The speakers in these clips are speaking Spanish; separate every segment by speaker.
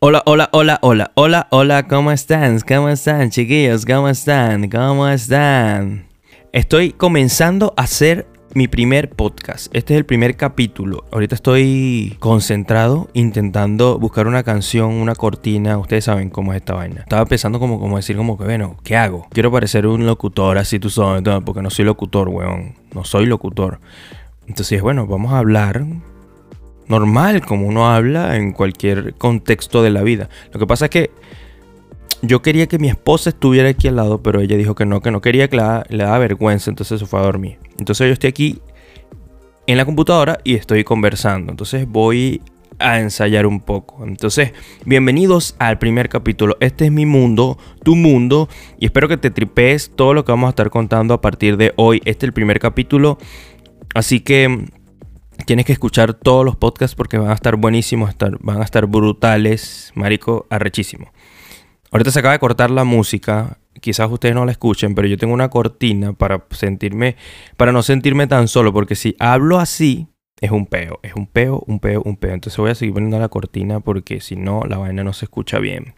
Speaker 1: Hola, hola, hola, hola, hola, hola, ¿cómo están? ¿Cómo están, chiquillos? ¿Cómo están? ¿Cómo están? Estoy comenzando a hacer mi primer podcast. Este es el primer capítulo. Ahorita estoy concentrado intentando buscar una canción, una cortina. Ustedes saben cómo es esta vaina. Estaba pensando como, como decir como que, bueno, ¿qué hago? Quiero parecer un locutor así tú sabes, porque no soy locutor, weón. No soy locutor. Entonces, bueno, vamos a hablar normal, como uno habla en cualquier contexto de la vida. Lo que pasa es que yo quería que mi esposa estuviera aquí al lado, pero ella dijo que no, que no quería, que le daba vergüenza, entonces se fue a dormir. Entonces yo estoy aquí en la computadora y estoy conversando. Entonces voy a ensayar un poco. Entonces, bienvenidos al primer capítulo. Este es mi mundo, tu mundo, y espero que te tripees todo lo que vamos a estar contando a partir de hoy. Este es el primer capítulo. Así que Tienes que escuchar todos los podcasts porque van a estar buenísimos, van a estar brutales, marico, arrechísimo. Ahorita se acaba de cortar la música, quizás ustedes no la escuchen, pero yo tengo una cortina para sentirme, para no sentirme tan solo, porque si hablo así, es un peo, es un peo, un peo, un peo. Entonces voy a seguir poniendo la cortina porque si no, la vaina no se escucha bien.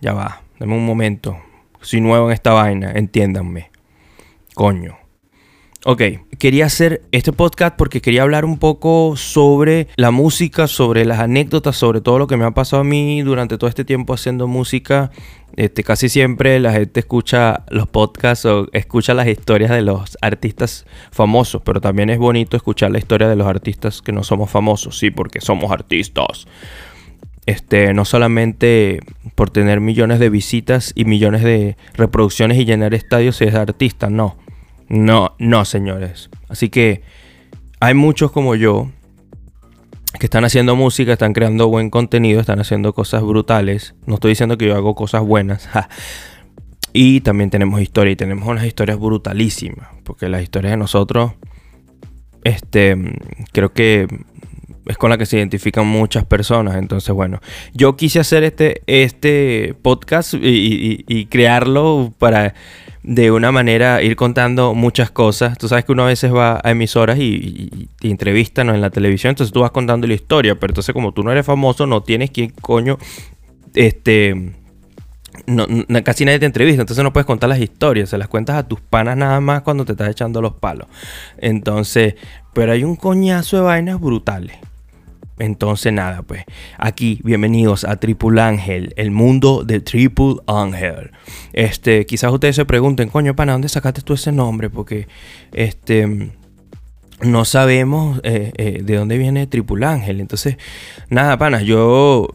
Speaker 1: Ya va, dame un momento. Soy nuevo en esta vaina, entiéndanme. Coño. Ok, quería hacer este podcast porque quería hablar un poco sobre la música, sobre las anécdotas, sobre todo lo que me ha pasado a mí durante todo este tiempo haciendo música. Este, casi siempre la gente escucha los podcasts o escucha las historias de los artistas famosos, pero también es bonito escuchar la historia de los artistas que no somos famosos, sí, porque somos artistas. Este, no solamente por tener millones de visitas y millones de reproducciones y llenar estadios es artista, no no, no, señores. Así que hay muchos como yo que están haciendo música, están creando buen contenido, están haciendo cosas brutales. No estoy diciendo que yo hago cosas buenas. y también tenemos historia y tenemos unas historias brutalísimas. Porque las historias de nosotros, este, creo que es con la que se identifican muchas personas. Entonces, bueno, yo quise hacer este, este podcast y crearlo para de una manera ir contando muchas cosas. Tú sabes que uno a veces va a emisoras y, te entrevistan en la televisión, entonces tú vas contando la historia, pero entonces como tú no eres famoso, no tienes quien coño, este, no, casi nadie te entrevista, entonces no puedes contar las historias, se las cuentas a tus panas nada más cuando te estás echando los palos. Entonces, pero hay un coñazo de vainas brutales. Entonces nada, pues aquí bienvenidos a Triple Ángel, el mundo de Triple Ángel. Este, quizás ustedes se pregunten, coño, pana, ¿dónde sacaste tú ese nombre? Porque este no sabemos eh, eh, de dónde viene Triple Ángel. Entonces, nada, pana, yo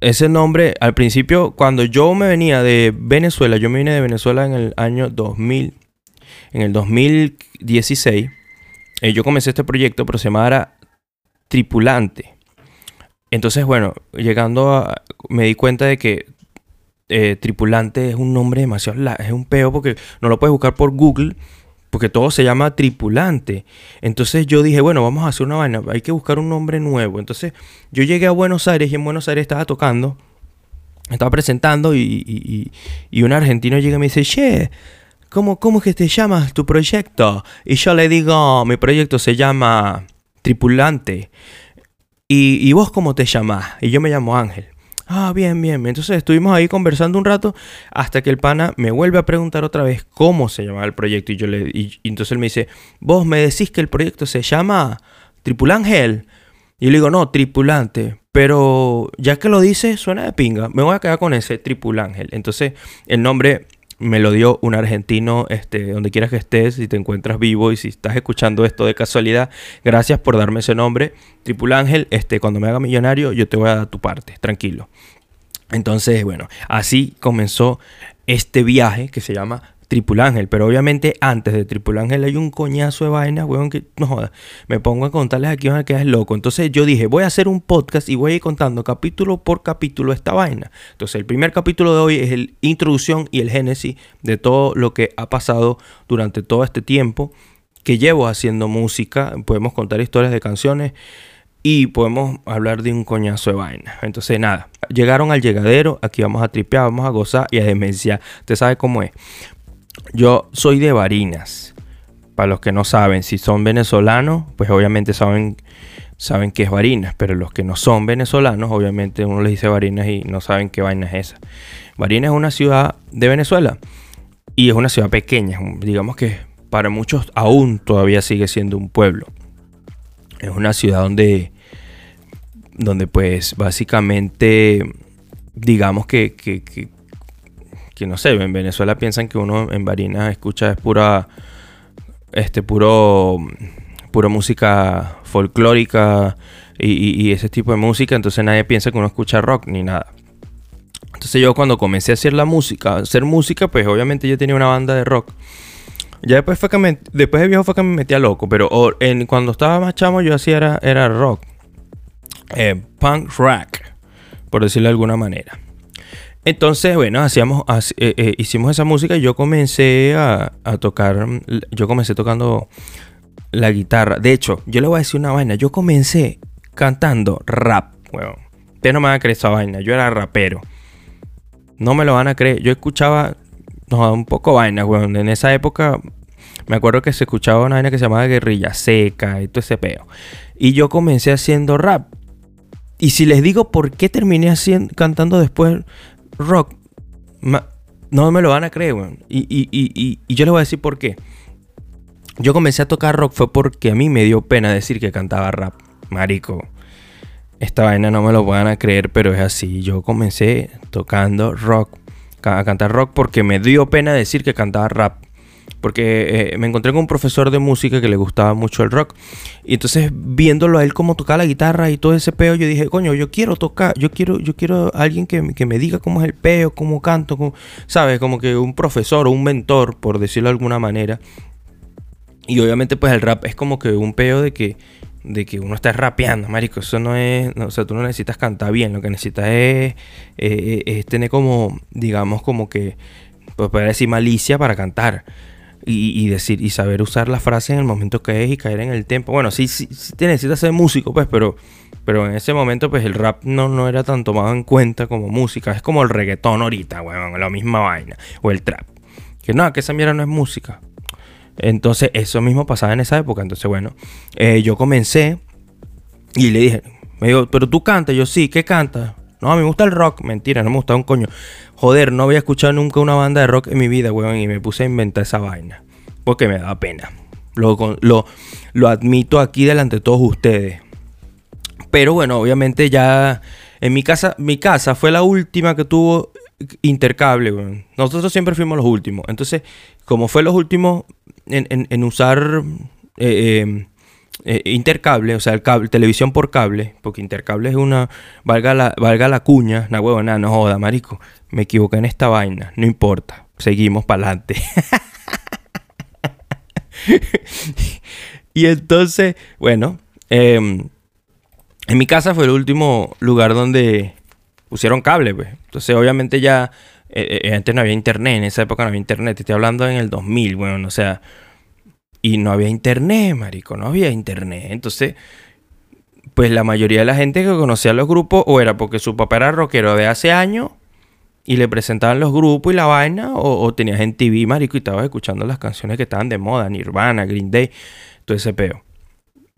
Speaker 1: ese nombre al principio cuando yo me venía de Venezuela, yo me vine de Venezuela en el año 2000, en el 2016. Eh, yo comencé este proyecto, pero se llamaba tripulante. Entonces, bueno, llegando a... me di cuenta de que eh, tripulante es un nombre demasiado... es un peo porque no lo puedes buscar por Google porque todo se llama tripulante. Entonces yo dije, bueno, vamos a hacer una vaina, hay que buscar un nombre nuevo. Entonces yo llegué a Buenos Aires y en Buenos Aires estaba tocando, estaba presentando y, un argentino llega y me dice, che, ¿cómo, ¿cómo es que te llamas tu proyecto? Y yo le digo, mi proyecto se llama tripulante. ¿Y, vos cómo te llamás? Y yo me llamo Ángel. Ah, bien, bien. Entonces estuvimos ahí conversando un rato hasta que el pana me vuelve a preguntar otra vez cómo se llamaba el proyecto. Y yo le y, entonces él me dice, vos me decís que el proyecto se llama Tripulángel. Y yo le digo, no, tripulante. Pero ya que lo dice, suena de pinga. Me voy a quedar con ese Tripulángel. Entonces el nombre me lo dio un argentino, este, donde quieras que estés, si te encuentras vivo y si estás escuchando esto de casualidad, gracias por darme ese nombre. Tripulángel, este, cuando me haga millonario, yo te voy a dar tu parte, tranquilo. Entonces, bueno, así comenzó este viaje que se llama Tripulángel. Pero obviamente antes de Tripulángel hay un coñazo de vainas, weón, que no joda. Me pongo a contarles aquí van a quedar loco. Entonces yo dije, voy a hacer un podcast y voy a ir contando capítulo por capítulo esta vaina. Entonces el primer capítulo de hoy es el introducción y el génesis de todo lo que ha pasado durante todo este tiempo que llevo haciendo música. Podemos contar historias de canciones y podemos hablar de un coñazo de vaina. Entonces, nada, llegaron al llegadero, aquí vamos a tripear, vamos a gozar y a demencia. Usted sabe cómo es. Yo soy de Barinas. Para los que no saben, si son venezolanos, pues obviamente saben saben que es Barinas, pero los que no son venezolanos, obviamente uno les dice Barinas y no saben qué vaina es esa. Barinas es una ciudad de Venezuela y es una ciudad pequeña, digamos que para muchos aún todavía sigue siendo un pueblo. Es una ciudad donde, donde pues básicamente, digamos que, que, que, no sé, en Venezuela piensan que uno en Barinas escucha es pura, este, puro, pura música folclórica y, ese tipo de música, entonces nadie piensa que uno escucha rock ni nada. Entonces yo cuando comencé a hacer la música, hacer música, pues obviamente yo tenía una banda de rock. Ya después fue que después de viejo fue que me metía loco, pero en, cuando estaba más chamo yo hacía era, era rock. Eh, punk rock, por decirlo de alguna manera. Entonces, bueno, hacíamos, eh, eh, hicimos esa música y yo comencé a, tocar, yo comencé tocando la guitarra. De hecho, yo le voy a decir una vaina. Yo comencé cantando rap, weón. Ustedes no me van a creer esa vaina. Yo era rapero. No me lo van a creer. Yo escuchaba no, un poco vaina, weón. En esa época me acuerdo que se escuchaba una vaina que se llamaba Guerrilla Seca y todo ese peo. Y yo comencé haciendo rap. Y si les digo por qué terminé haciendo, cantando después rock, no me lo van a creer, weón. Y, y yo les voy a decir por qué. Yo comencé a tocar rock fue porque a mí me dio pena decir que cantaba rap. Marico, esta vaina no me lo van a creer, pero es así. Yo comencé tocando rock, a cantar rock porque me dio pena decir que cantaba rap. Porque eh, me encontré con un profesor de música que le gustaba mucho el rock. Y entonces viéndolo a él cómo tocaba la guitarra y todo ese peo, yo dije, coño, yo quiero tocar, yo quiero, yo quiero alguien que, que me diga cómo es el peo, cómo canto, ¿sabes? Como que un profesor o un mentor, por decirlo de alguna manera, y obviamente pues el rap es como que un peo de que, de que uno está rapeando, marico. Eso no es, o sea, tú no necesitas cantar bien, lo que necesitas es, eh, es tener como, digamos, como que, pues poder decir malicia para cantar. Y, decir, y saber usar la frase en el momento que es y caer en el tiempo. Bueno, sí, sí, sí te necesitas ser músico, pues, pero, pero en ese momento, pues el rap no, no era tan tomado en cuenta como música. Es como el reggaetón ahorita, weón, la misma vaina. O el trap. Que no, que esa mierda no es música. Entonces, eso mismo pasaba en esa época. Entonces, bueno, eh, yo comencé y le dije, me dijo, pero tú cantas. Yo, sí, ¿qué cantas? No, a mí me gusta el rock. Mentira, no me gusta un coño. Joder, no había escuchado nunca una banda de rock en mi vida, weón. Y me puse a inventar esa vaina. Porque me daba pena. Lo, lo, lo admito aquí delante de todos ustedes. Pero bueno, obviamente ya en mi casa, mi casa fue la última que tuvo intercable. Nosotros siempre fuimos los últimos. Entonces, como fue los últimos en, usar eh, em, eh, intercable, o sea, el cable, televisión por cable, porque intercable es una, valga la, valga la cuña, na huevo, no joda, marico, me equivoqué en esta vaina, no importa, seguimos para adelante. y entonces, bueno, em, en mi casa fue el último lugar donde pusieron cable, pues. Entonces, obviamente ya eh, eh, antes no había internet, en esa época no había internet, estoy hablando en el 2000, bueno, o sea, y no había internet, marico, no había internet. Entonces, pues la mayoría de la gente que conocía los grupos o era porque su papá era rockero de hace años y le presentaban los grupos y la vaina, o, o tenías en TV, marico, y estabas escuchando las canciones que estaban de moda, Nirvana, Green Day, todo ese peo.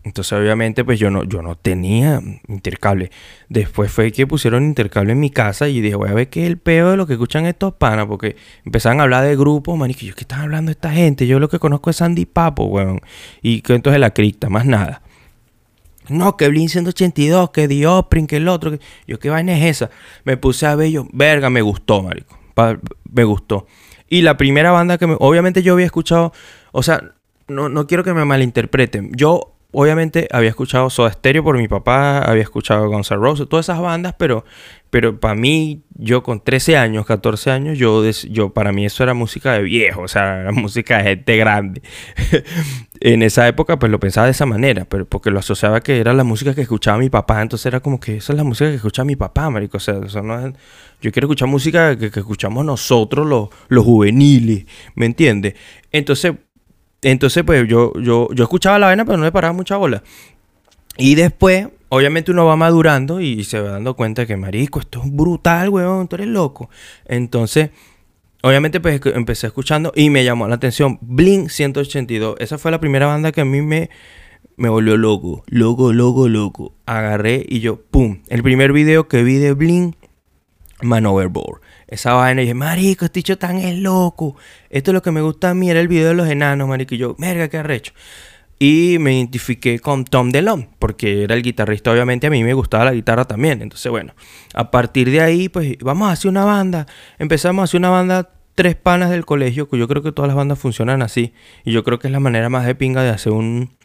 Speaker 1: Entonces, obviamente, pues yo no, yo no tenía intercable. Después fue que pusieron intercable en mi casa y dije, voy a ver qué es el peor de lo que escuchan estos panas, porque empezaban a hablar de grupos, man, yo, ¿qué están hablando esta gente? Yo lo que conozco es Sandy Papo, weón. Y que entonces la cripta, más nada. No, que Blink 182, que Dioprin, que el otro. Que... Yo, ¿qué vaina es esa? Me puse a ver yo, verga, me gustó, marico. me gustó. Y la primera banda que me... Obviamente yo había escuchado... O sea, no, no quiero que me malinterpreten. Yo obviamente había escuchado Soda Stereo por mi papá, había escuchado Guns N' Roses, todas esas bandas, pero, pero para mí, yo con 13 años, 14 años, yo, yo para mí eso era música de viejo, o sea, era música de gente grande. en esa época, pues lo pensaba de esa manera, pero porque lo asociaba que era la música que escuchaba mi papá, entonces era como que esa es la música que escucha mi papá, marico, o sea, no yo quiero escuchar música que, escuchamos nosotros, los, los juveniles, ¿me entiendes? Entonces, entonces, pues yo, yo, yo escuchaba la vaina, pero no le paraba mucha bola. Y después, obviamente uno va madurando y se va dando cuenta que, marisco, esto es brutal, weón, tú eres loco. Entonces, obviamente, pues empecé escuchando y me llamó la atención Blink 182. Esa fue la primera banda que a mí me, me volvió loco, loco, loco, loco. Agarré y yo, ¡pum! El primer video que vi de Blink, Man Overboard. Esa vaina, y dije, marico, este dicho tan es loco. Esto es lo que me gusta a mí, era el video de los enanos, marico. Y yo, merga, qué arrecho. Y me identifiqué con Tom DeLonge, porque era el guitarrista, obviamente a mí me gustaba la guitarra también. Entonces, bueno, a partir de ahí, pues vamos a hacer una banda. Empezamos a hacer una banda tres panas del colegio, que yo creo que todas las bandas funcionan así. Y yo creo que es la manera más de pinga de hacer un,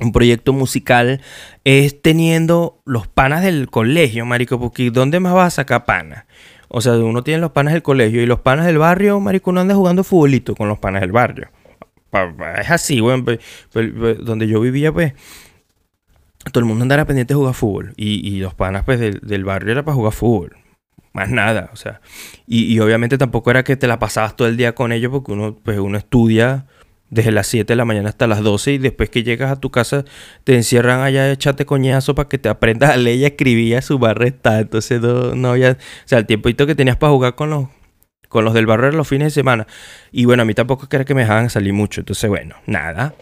Speaker 1: un proyecto musical, es teniendo los panas del colegio, marico, porque ¿dónde más vas a sacar panas? O sea, uno tiene los panas del colegio y los panas del barrio, marico, anda jugando futbolito con los panas del barrio. Es así, güey. donde yo vivía, pues, todo el mundo andaba pendiente de jugar fútbol. Y, los panas, pues, del, barrio era para jugar fútbol. Más nada, o sea. Y, obviamente tampoco era que te la pasabas todo el día con ellos, porque uno, pues, uno estudia desde las 7 de la mañana hasta las 12 y después que llegas a tu casa te encierran allá echate coñazo para que te aprendas a leer y escribir a su barra está. Entonces no, no había, o sea, el tiempito que tenías para jugar con los con los del barrio los fines de semana. Y bueno, a mí tampoco era que me dejaban salir mucho. Entonces, bueno, nada.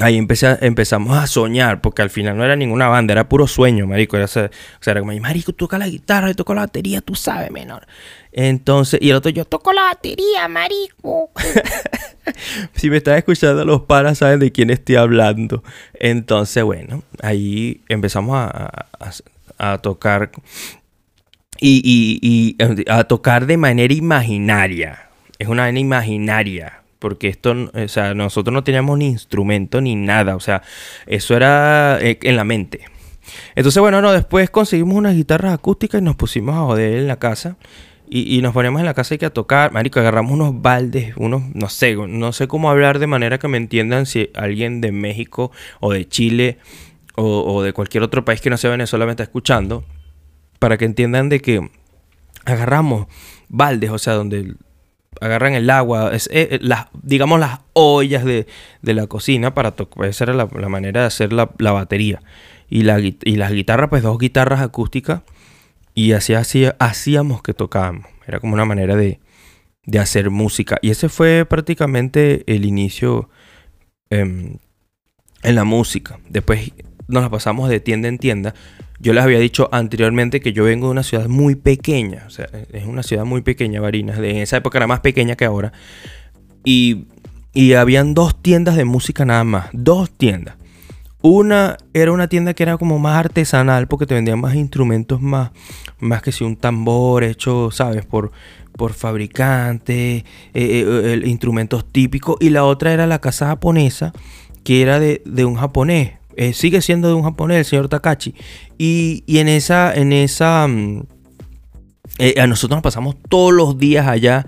Speaker 1: Ahí empezamos a soñar, porque al final no era ninguna banda, era puro sueño, marico. Era, o sea, era como, marico, toca la guitarra, yo toco la batería, tú sabes, menor. Entonces, y el otro, yo toco la batería, marico. si me estás escuchando los paras, saben de quién estoy hablando. Entonces, bueno, ahí empezamos a, tocar y, a tocar de manera imaginaria. Es una manera imaginaria. Porque esto, o sea, nosotros no teníamos ni instrumento ni nada. O sea, eso era eh, en la mente. Entonces, bueno, no, después conseguimos unas guitarras acústicas y nos pusimos a joder en la casa. Y, nos ponemos en la casa y que a tocar. Marico, agarramos unos baldes, unos, no sé, no sé cómo hablar de manera que me entiendan si alguien de México o de Chile o, o de cualquier otro país que no sea Venezuela me está escuchando para que entiendan de que agarramos baldes, o sea, donde agarran el agua, eh, eh, las, digamos las ollas de, la cocina para tocar, esa era la, manera de hacer la, batería. Y, la, y las guitarras, pues dos guitarras acústicas, y así, así hacíamos que tocábamos. Era como una manera de, de hacer música. Y ese fue prácticamente el inicio em, en la música. Después nos la pasamos de tienda en tienda. Yo les había dicho anteriormente que yo vengo de una ciudad muy pequeña. O sea, es una ciudad muy pequeña, Barinas. En esa época era más pequeña que ahora. Y, y habían dos tiendas de música nada más. Dos tiendas. Una era una tienda que era como más artesanal porque te vendían más instrumentos, más, más que si un tambor hecho, ¿sabes? Por, por fabricante, eh, eh, instrumentos típicos. Y la otra era la casa japonesa, que era de un japonés. Eh, sigue siendo de un japonés, el señor Takachi. Y, en esa, en esa, mm, eh, a nosotros nos pasamos todos los días allá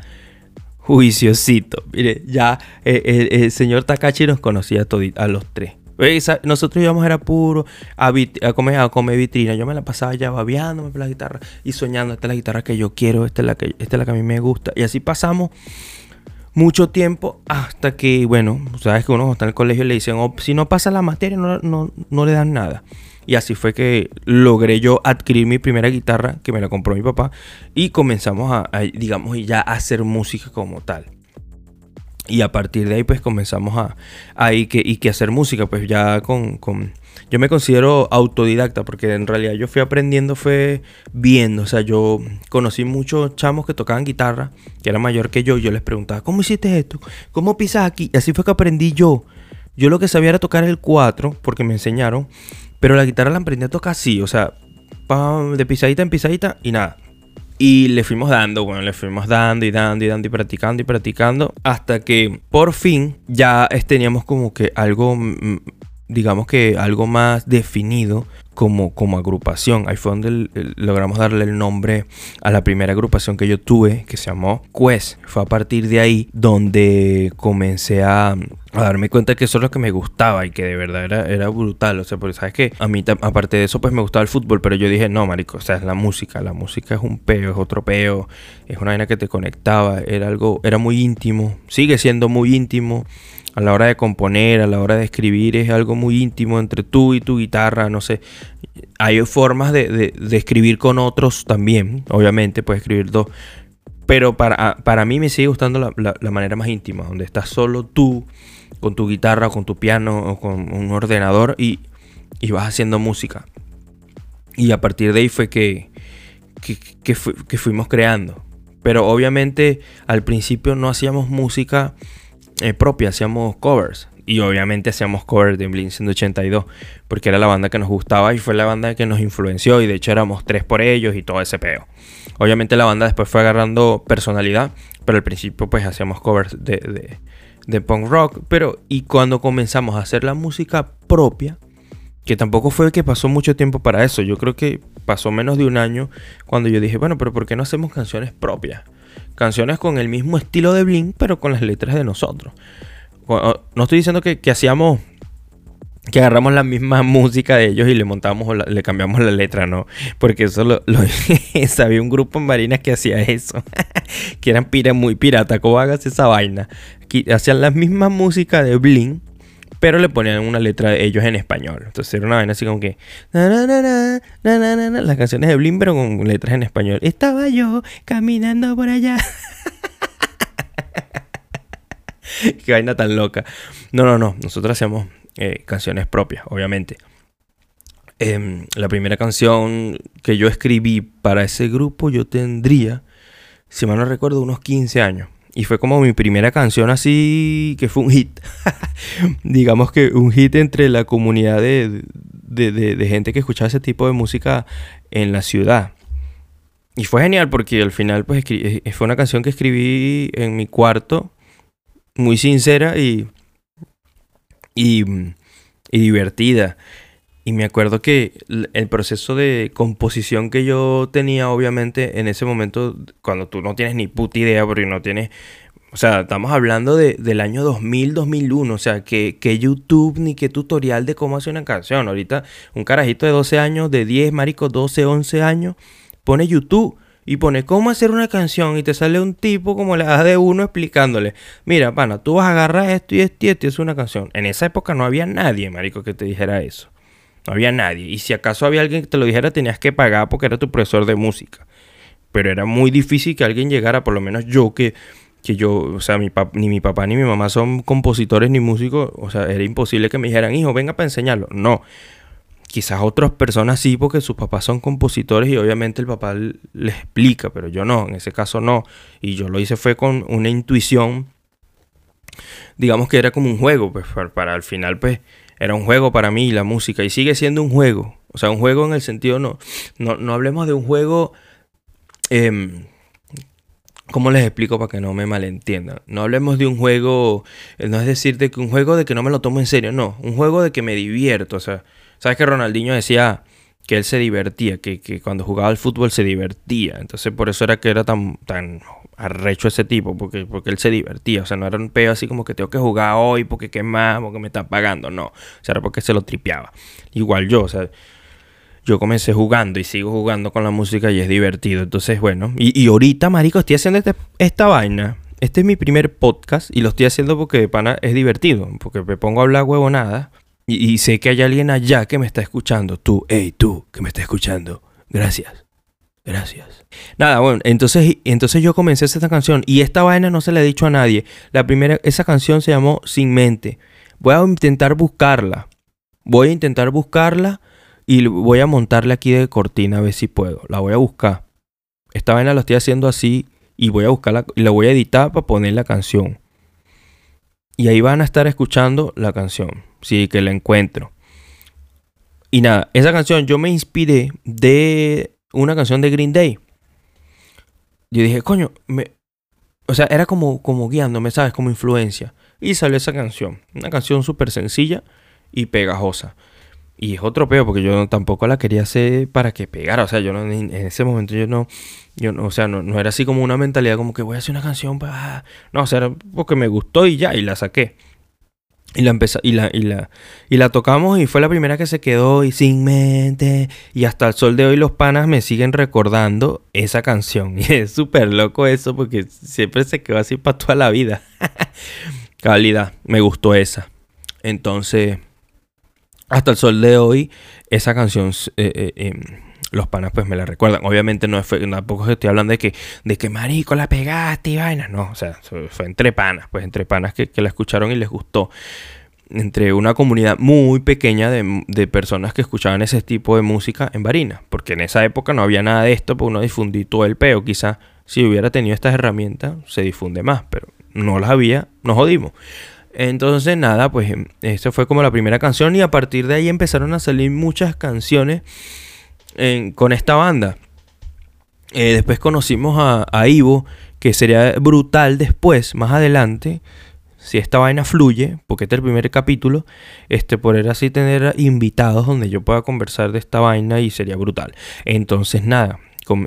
Speaker 1: juiciosito. Mire, ya eh, el, señor Takachi nos conocía a, a los tres. Nosotros íbamos era puro a, comer, a comer vitrina. Yo me la pasaba ya babeándome por la guitarra y soñando. Esta es la guitarra que yo quiero, esta es la que, esta es la que a mí me gusta. Y así pasamos mucho tiempo hasta que, bueno, sabes que uno está en el colegio y le dicen, oh, si no pasa la materia, no, no, le dan nada. Y así fue que logré yo adquirir mi primera guitarra, que me la compró mi papá, y comenzamos a, digamos, ya a hacer música como tal. Y a partir de ahí, pues comenzamos a, a y que, y que hacer música, pues ya con, con yo me considero autodidacta porque en realidad yo fui aprendiendo fue viendo, o sea, yo conocí muchos chamos que tocaban guitarra, que eran mayor que yo, y yo les preguntaba, ¿cómo hiciste esto? ¿Cómo pisas aquí? Y así fue que aprendí yo. Yo lo que sabía era tocar el 4 porque me enseñaron, pero la guitarra la aprendí a tocar así, o sea, de pisadita en pisadita y nada. Y le fuimos dando, bueno, le fuimos dando y dando y dando y practicando y practicando hasta que por fin ya teníamos como que algo mm, digamos que algo más definido como, como agrupación. Ahí fue donde logramos darle el nombre a la primera agrupación que yo tuve, que se llamó Quest. Fue a partir de ahí donde comencé a, darme cuenta que eso es lo que me gustaba y que de verdad era, era brutal. O sea, porque sabes que a mí, aparte de eso, pues me gustaba el fútbol, pero yo dije, no, marico, o sea, es la música. La música es un peo, es otro peo, es una vaina que te conectaba, era algo, era muy íntimo, sigue siendo muy íntimo a la hora de componer, a la hora de escribir, es algo muy íntimo entre tú y tu guitarra, no sé. Hay formas de, escribir con otros también, obviamente, puedes escribir dos. Pero para, para mí me sigue gustando la, manera más íntima, donde estás solo tú con tu guitarra, con tu piano, o con un ordenador y, y vas haciendo música. Y a partir de ahí fue que, que, fuimos creando. Pero obviamente al principio no hacíamos música eh, propia, hacíamos covers. Y obviamente hacíamos covers de Blink 182, porque era la banda que nos gustaba y fue la banda que nos influenció. Y de hecho éramos tres por ellos y todo ese peo. Obviamente la banda después fue agarrando personalidad, pero al principio pues hacíamos covers de, de, de punk rock. Pero y cuando comenzamos a hacer la música propia, que tampoco fue que pasó mucho tiempo para eso. Yo creo que pasó menos de un año cuando yo dije, bueno, pero ¿por qué no hacemos canciones propias? Canciones con el mismo estilo de Blink, pero con las letras de nosotros. No estoy diciendo que, hacíamos que agarramos la misma música de ellos y le montamos o le cambiamos la letra, ¿no? Porque eso lo, sabía un grupo en Marinas que hacía eso. que eran pira, muy pirata. ¿Cómo hagas esa vaina? hacían la misma música de Blink, pero le ponían una letra de ellos en español. Entonces era una vaina así como que. las canciones de Blim, pero con letras en español. Estaba yo caminando por allá. Qué vaina tan loca. No, no, no. Nosotros hacemos eh, canciones propias, obviamente. Em, la primera canción que yo escribí para ese grupo, yo tendría, si mal no recuerdo, unos 15 años. Y fue como mi primera canción así que fue un hit. Digamos que un hit entre la comunidad de, gente que escuchaba ese tipo de música en la ciudad. Y fue genial porque al final pues eh, fue una canción que escribí en mi cuarto, muy sincera y, y, y divertida. Y me acuerdo que el proceso de composición que yo tenía, obviamente, en ese momento, cuando tú no tienes ni puta idea, porque no tienes. O sea, estamos hablando de, del año 2000, 2001. O sea, que, que YouTube ni qué tutorial de cómo hacer una canción. Ahorita, un carajito de 12 años, de 10, maricos, 12, 11 años, pone YouTube y pone cómo hacer una canción y te sale un tipo como la edad de uno explicándole, mira, pana, tú vas a agarrar esto y esto y esto y es una canción. En esa época no había nadie, marico, que te dijera eso. No había nadie. Y si acaso había alguien que te lo dijera, tenías que pagar porque era tu profesor de música. Pero era muy difícil que alguien llegara, por lo menos yo que, que yo, o sea, mi ni mi papá ni mi mamá son compositores ni músicos, o sea, era imposible que me dijeran, hijo, venga para enseñarlo. No. Quizás otras personas sí, porque sus papás son compositores y obviamente el papá les explica, pero yo no, en ese caso no. Y yo lo hice fue con una intuición, digamos que era como un juego, pues para, para al final, pues era un juego para mí la música y sigue siendo un juego. O sea, un juego en el sentido, no, no, hablemos de un juego... Eh, ¿Cómo les explico para que no me malentiendan? No hablemos de un juego, eh, no es decir de que un juego de que no me lo tomo en serio, no, un juego de que me divierto. O sea, ¿sabes que Ronaldinho decía que él se divertía, que, que cuando jugaba al fútbol se divertía? Entonces por eso era que era tan, tan arrecho ese tipo, porque, porque él se divertía. O sea, no era un peo así como que tengo que jugar hoy porque qué más, porque me están pagando. No, o sea, era porque se lo tripeaba. Igual yo, o sea, yo comencé jugando y sigo jugando con la música y es divertido. Entonces, bueno, y, ahorita, marico, estoy haciendo este, esta vaina. Este es mi primer podcast y lo estoy haciendo porque pana es divertido, porque me pongo a hablar huevonada y, sé que hay alguien allá que me está escuchando. Tú, hey, tú, que me está escuchando. Gracias. Gracias. Nada, bueno, entonces, entonces yo comencé esta canción y esta vaina no se la he dicho a nadie. La primera, esa canción se llamó Sin Mente. Voy a intentar buscarla. Voy a intentar buscarla y voy a montarla aquí de cortina a ver si puedo. La voy a buscar. Esta vaina la estoy haciendo así y voy a buscarla y la voy a editar para poner la canción. Y ahí van a estar escuchando la canción. Sí, que la encuentro. Y nada, esa canción yo me inspiré de una canción de Green Day. Yo dije, coño, me... o sea, era como, como guiándome, ¿sabes? Como influencia. Y salió esa canción. Una canción súper sencilla y pegajosa. Y es otro peo porque yo tampoco la quería hacer para que pegara. O sea, yo no, en ese momento yo no, yo no, o sea, no, no era así como una mentalidad como que voy a hacer una canción para... No, o sea, era porque me gustó y ya, y la saqué. Y la, empezó, y, la, y, la, y la tocamos y fue la primera que se quedó y sin mente. Y hasta el sol de hoy los panas me siguen recordando esa canción. Y es súper loco eso porque siempre se quedó así para toda la vida. Calidad, me gustó esa. Entonces, hasta el sol de hoy, esa canción eh, eh, em, los panas pues me la recuerdan. Obviamente no fue, tampoco estoy hablando de que, de que marico la pegaste y vainas. No, o sea, fue entre panas, pues entre panas que, que la escucharon y les gustó. Entre una comunidad muy pequeña de, de, personas que escuchaban ese tipo de música en Varina. Porque en esa época no había nada de esto, pues uno difundí todo el peo. Quizá si hubiera tenido estas herramientas se difunde más, pero no las había, nos jodimos. Entonces nada, pues esa fue como la primera canción y a partir de ahí empezaron a salir muchas canciones con esta banda. Eh, después conocimos a, Ivo, que sería brutal después, más adelante, si esta vaina fluye, porque este es el primer capítulo, este, poder así tener invitados donde yo pueda conversar de esta vaina y sería brutal. Entonces nada,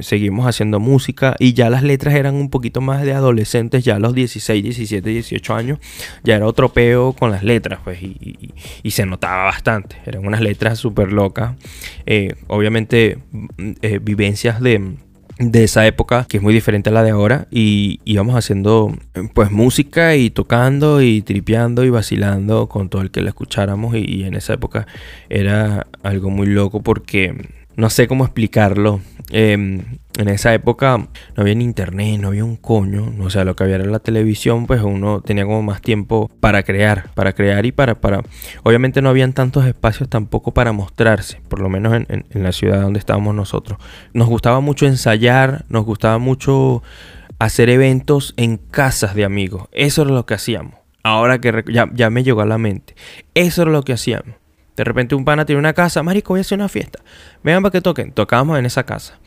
Speaker 1: seguimos haciendo música y ya las letras eran un poquito más de adolescentes, ya a los 16, 17, 18 años, ya era otro peo con las letras, pues, y, se notaba bastante, eran unas letras súper locas, eh, obviamente mm, eh, vivencias de de esa época que es muy diferente a la de ahora y íbamos haciendo pues música y tocando y tripeando y vacilando con todo el que la escucháramos y en esa época era algo muy loco porque no sé cómo explicarlo. Em, en esa época no había ni internet, no había un coño. O sea, lo que había era la televisión, pues uno tenía como más tiempo para crear, para crear y para, para... Obviamente no habían tantos espacios tampoco para mostrarse, por lo menos en, la ciudad donde estábamos nosotros. Nos gustaba mucho ensayar, nos gustaba mucho hacer eventos en casas de amigos. Eso era lo que hacíamos. Ahora que ya, ya me llegó a la mente. Eso era lo que hacíamos. De repente un pana tiene una casa, marico, voy a hacer una fiesta. Vengan para que toquen. Tocábamos en esa casa.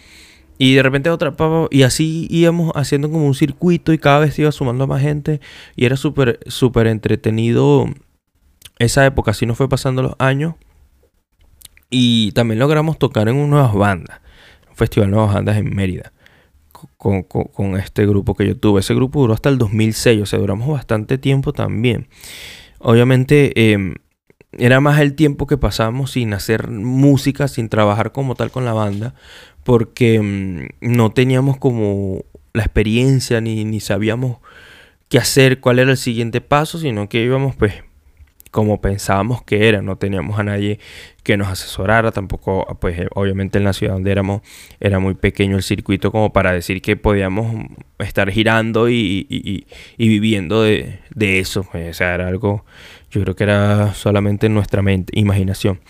Speaker 1: Y de repente otra, y así íbamos haciendo como un circuito y cada vez iba sumando más gente. Y era súper, súper entretenido esa época. Así nos fue pasando los años. Y también logramos tocar en nuevas bandas. Un festival de nuevas bandas en Mérida. Con, con, este grupo que yo tuve. Ese grupo duró hasta el 2006. O sea, duramos bastante tiempo también. Obviamente... Eh, era más el tiempo que pasamos sin hacer música, sin trabajar como tal con la banda, porque mm, no teníamos como la experiencia ni, ni sabíamos qué hacer, cuál era el siguiente paso, sino que íbamos pues como pensábamos que era, no teníamos a nadie que nos asesorara, tampoco, pues eh, obviamente en la ciudad donde éramos era muy pequeño el circuito como para decir que podíamos estar girando y, viviendo de, eso, pues, o sea, era algo, yo creo que era solamente nuestra mente, imaginación.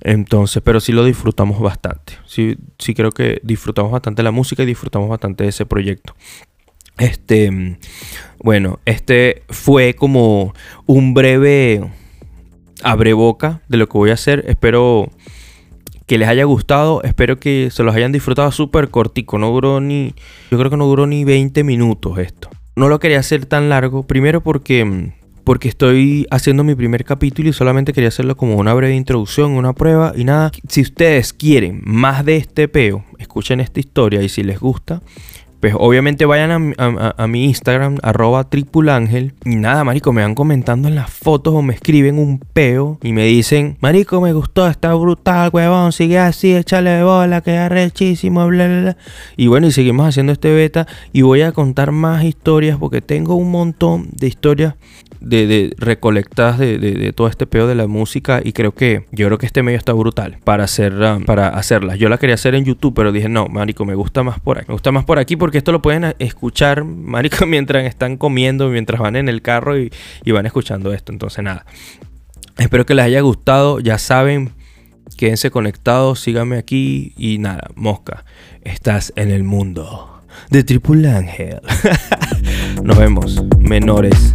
Speaker 1: Entonces, pero sí lo disfrutamos bastante, sí, sí creo que disfrutamos bastante la música y disfrutamos bastante de ese proyecto. Este, bueno, este fue como un breve abre boca de lo que voy a hacer. Espero que les haya gustado. Espero que se los hayan disfrutado súper cortico. No duró ni. Yo creo que no duró ni 20 minutos esto. No lo quería hacer tan largo. Primero porque. Porque estoy haciendo mi primer capítulo y solamente quería hacerlo como una breve introducción, una prueba y nada. Si ustedes quieren más de este peo, escuchen esta historia y si les gusta, pues obviamente vayan a, mi Instagram, tripulangel. Y nada, marico, me van comentando en las fotos o me escriben un peo y me dicen, marico, me gustó, está brutal, huevón, sigue así, échale bola, queda rechísimo, bla, bla, bla. Y bueno, y seguimos haciendo este beta y voy a contar más historias porque tengo un montón de historias de, de de, todo este peo de la música y creo que yo creo que este medio está brutal para hacer um, para hacerlas. Yo la quería hacer en YouTube, pero dije, no, marico, me gusta más por aquí. Me gusta más por aquí porque esto lo pueden escuchar, marico, mientras están comiendo, mientras van en el carro y, y van escuchando esto. Entonces, nada. Espero que les haya gustado. Ya saben, quédense conectados, síganme aquí y nada, mosca, estás en el mundo de Triple Ángel. Nos vemos, menores.